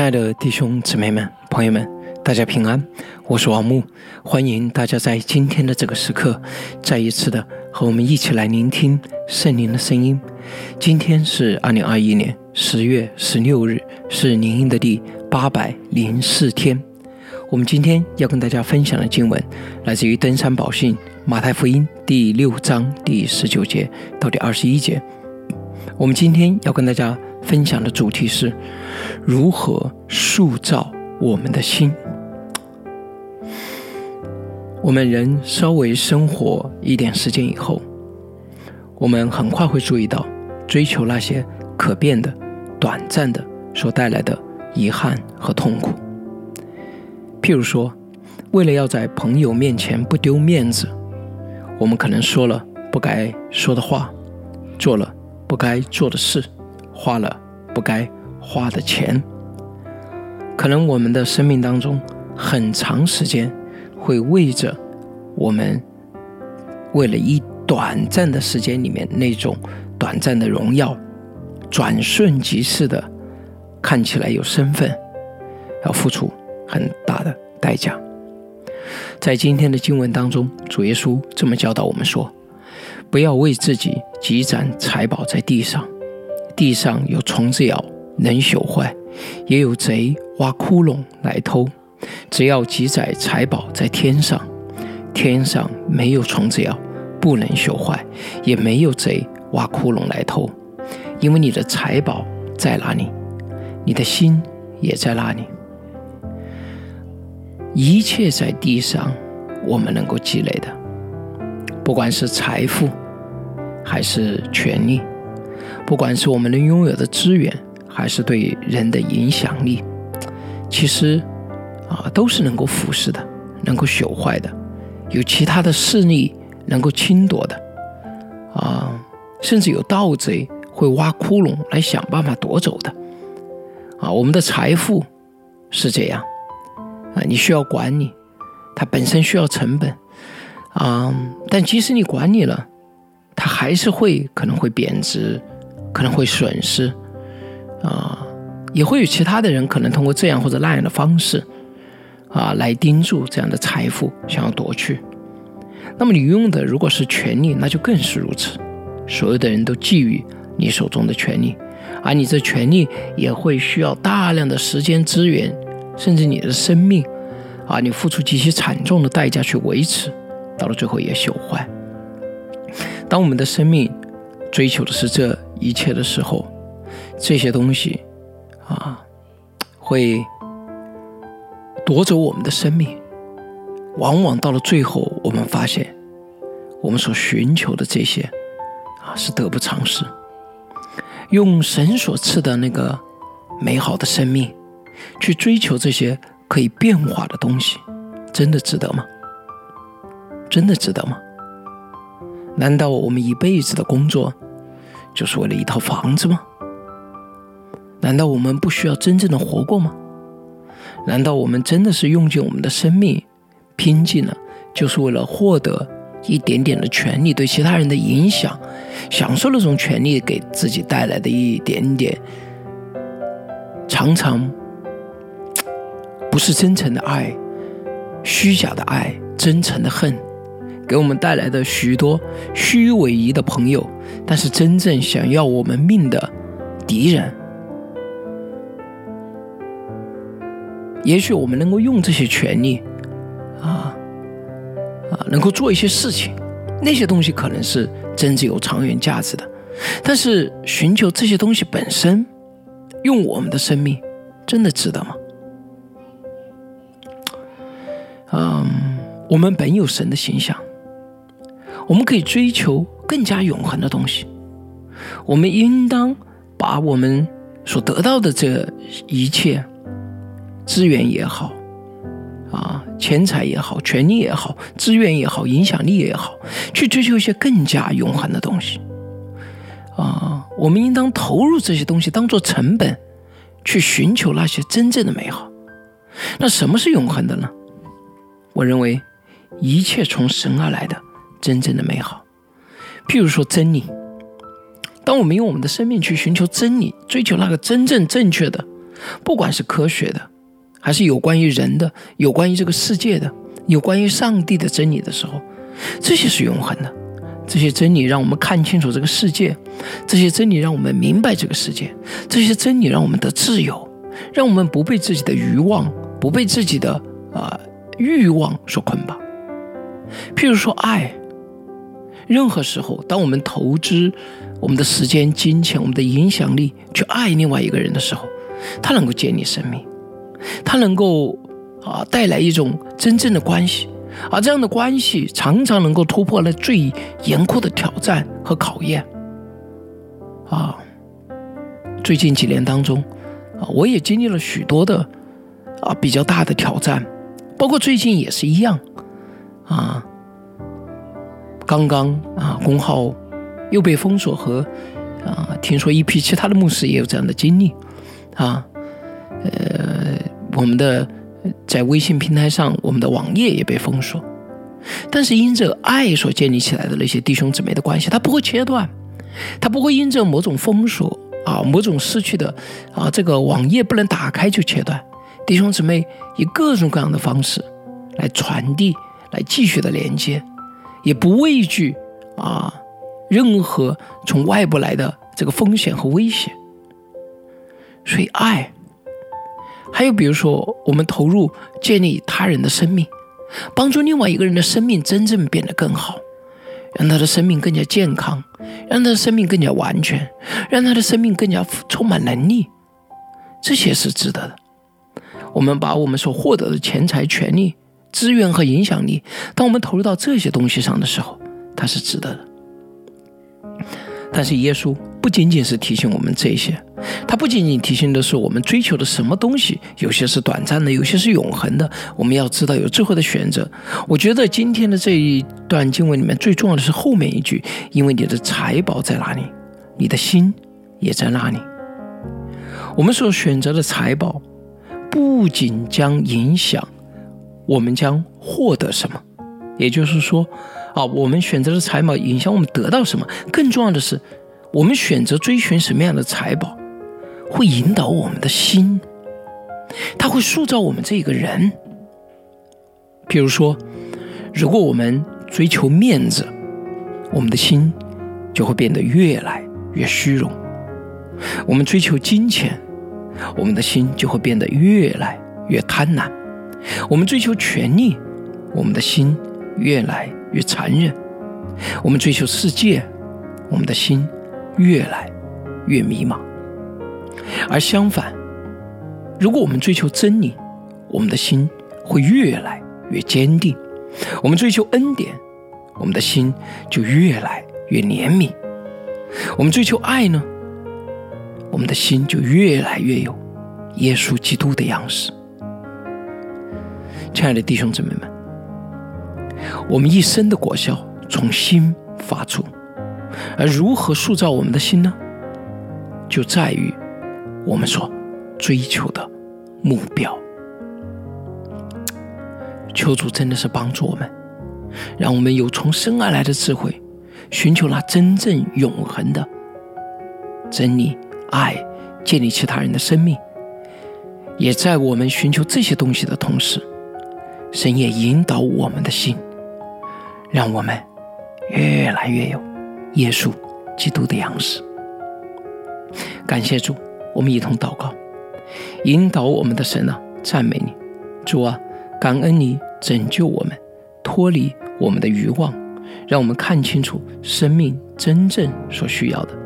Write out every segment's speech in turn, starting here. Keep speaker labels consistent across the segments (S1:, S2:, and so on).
S1: 亲爱的弟兄姊妹们、朋友们，大家平安，我是王木，欢迎大家在今天的这个时刻，再一次的和我们一起来聆听圣灵的声音。今天是二零二一年十月十六日，是灵音的第八百零四天。我们今天要跟大家分享的经文，来自于登山宝训马太福音第六章第十九节到第二十一节。我们今天要跟大家。分享的主题是如何塑造我们的心。我们人稍微生活一点时间以后，我们很快会注意到，追求那些可变的、短暂的所带来的遗憾和痛苦。譬如说，为了要在朋友面前不丢面子，我们可能说了不该说的话，做了不该做的事。花了不该花的钱，可能我们的生命当中很长时间会为着我们为了一短暂的时间里面那种短暂的荣耀，转瞬即逝的看起来有身份，要付出很大的代价。在今天的经文当中，主耶稣这么教导我们说：不要为自己积攒财宝在地上。地上有虫子咬，能朽坏；也有贼挖窟窿来偷。只要积载财宝在天上，天上没有虫子咬，不能朽坏；也没有贼挖窟窿来偷。因为你的财宝在哪里，你的心也在那里。一切在地上我们能够积累的，不管是财富，还是权利。不管是我们能拥有的资源，还是对人的影响力，其实啊都是能够腐蚀的，能够朽坏的，有其他的势力能够侵夺的，啊，甚至有盗贼会挖窟窿来想办法夺走的，啊，我们的财富是这样，啊，你需要管理，它本身需要成本，啊，但即使你管理了，它还是会可能会贬值。可能会损失，啊，也会有其他的人可能通过这样或者那样的方式，啊，来盯住这样的财富，想要夺去。那么你用的如果是权力，那就更是如此。所有的人都觊觎你手中的权力，而你这权力也会需要大量的时间资源，甚至你的生命，啊，你付出极其惨重的代价去维持，到了最后也朽坏。当我们的生命追求的是这。一切的时候，这些东西啊，会夺走我们的生命。往往到了最后，我们发现，我们所寻求的这些啊，是得不偿失。用神所赐的那个美好的生命，去追求这些可以变化的东西，真的值得吗？真的值得吗？难道我们一辈子的工作？就是为了一套房子吗？难道我们不需要真正的活过吗？难道我们真的是用尽我们的生命，拼尽了，就是为了获得一点点的权利，对其他人的影响，享受那种权利给自己带来的一点点，常常不是真诚的爱，虚假的爱，真诚的恨。给我们带来的许多虚伪仪的朋友，但是真正想要我们命的敌人，也许我们能够用这些权利，啊啊，能够做一些事情，那些东西可能是真正有长远价值的。但是寻求这些东西本身，用我们的生命，真的值得吗？嗯，我们本有神的形象。我们可以追求更加永恒的东西，我们应当把我们所得到的这一切资源也好，啊，钱财也好，权利也好，资源也好，影响力也好，去追求一些更加永恒的东西。啊，我们应当投入这些东西，当做成本，去寻求那些真正的美好。那什么是永恒的呢？我认为，一切从神而来的。真正的美好，譬如说真理。当我们用我们的生命去寻求真理，追求那个真正正确的，不管是科学的，还是有关于人的、有关于这个世界的、有关于上帝的真理的时候，这些是永恒的。这些真理让我们看清楚这个世界，这些真理让我们明白这个世界，这些真理让我们得自由，让我们不被自己的欲望、不被自己的啊欲望所捆绑。譬如说爱，任何时候，当我们投资我们的时间、金钱、我们的影响力去爱另外一个人的时候，它能够建立生命，它能够啊带来一种真正的关系。而这样的关系常常能够突破了最严酷的挑战和考验。啊，最近几年当中，啊，我也经历了许多的啊比较大的挑战，包括最近也是一样。啊，刚刚啊，公号又被封锁和啊，听说一批其他的牧师也有这样的经历。啊，呃，我们的。在微信平台上，我们的网页也被封锁，但是因着爱所建立起来的那些弟兄姊妹的关系，它不会切断，它不会因着某种封锁啊、某种失去的啊这个网页不能打开就切断。弟兄姊妹以各种各样的方式来传递，来继续的连接，也不畏惧啊任何从外部来的这个风险和危险，所以爱。还有，比如说，我们投入建立他人的生命，帮助另外一个人的生命真正变得更好，让他的生命更加健康，让他的生命更加完全，让他的生命更加充满能力，这些是值得的。我们把我们所获得的钱财、权利、资源和影响力，当我们投入到这些东西上的时候，它是值得的。但是耶稣不仅仅是提醒我们这些，他不仅仅提醒的是我们追求的什么东西，有些是短暂的，有些是永恒的。我们要知道有智慧的选择。我觉得今天的这一段经文里面最重要的是后面一句，因为你的财宝在哪里，你的心也在哪里。我们所选择的财宝，不仅将影响我们将获得什么，也就是说。啊，我们选择的财宝影响我们得到什么？更重要的是，我们选择追寻什么样的财宝，会引导我们的心，它会塑造我们这个人。比如说，如果我们追求面子，我们的心就会变得越来越虚荣；我们追求金钱，我们的心就会变得越来越贪婪；我们追求权力，我们的心越来。越残忍，我们追求世界，我们的心越来越迷茫；而相反，如果我们追求真理，我们的心会越来越坚定；我们追求恩典，我们的心就越来越怜悯；我们追求爱呢，我们的心就越来越有耶稣基督的样式。亲爱的弟兄姊妹们。我们一生的果效从心发出，而如何塑造我们的心呢？就在于我们所追求的目标。求主真的是帮助我们，让我们有从生而来的智慧，寻求那真正永恒的真理、爱，建立其他人的生命。也在我们寻求这些东西的同时，神也引导我们的心。让我们越来越有耶稣基督的样式。感谢主，我们一同祷告，引导我们的神啊，赞美你，主啊，感恩你拯救我们，脱离我们的欲望，让我们看清楚生命真正所需要的，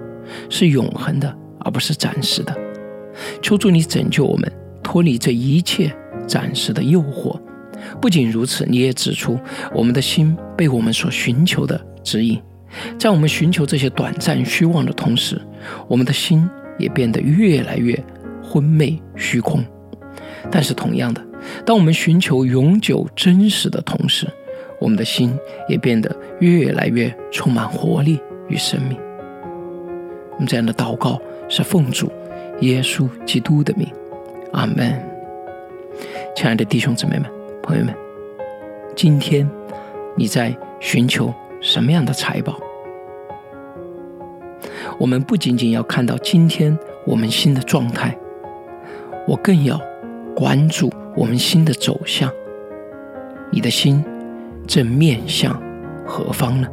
S1: 是永恒的，而不是暂时的。求主你拯救我们，脱离这一切暂时的诱惑。不仅如此，你也指出我们的心被我们所寻求的指引，在我们寻求这些短暂虚妄的同时，我们的心也变得越来越昏昧虚空。但是同样的，当我们寻求永久真实的同时，我们的心也变得越来越充满活力与生命。我们这样的祷告是奉主耶稣基督的名，阿门。亲爱的弟兄姊妹们。朋友们，今天你在寻求什么样的财宝？我们不仅仅要看到今天我们心的状态，我更要关注我们心的走向。你的心正面向何方呢？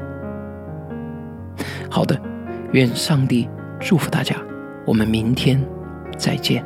S1: 好的，愿上帝祝福大家，我们明天再见。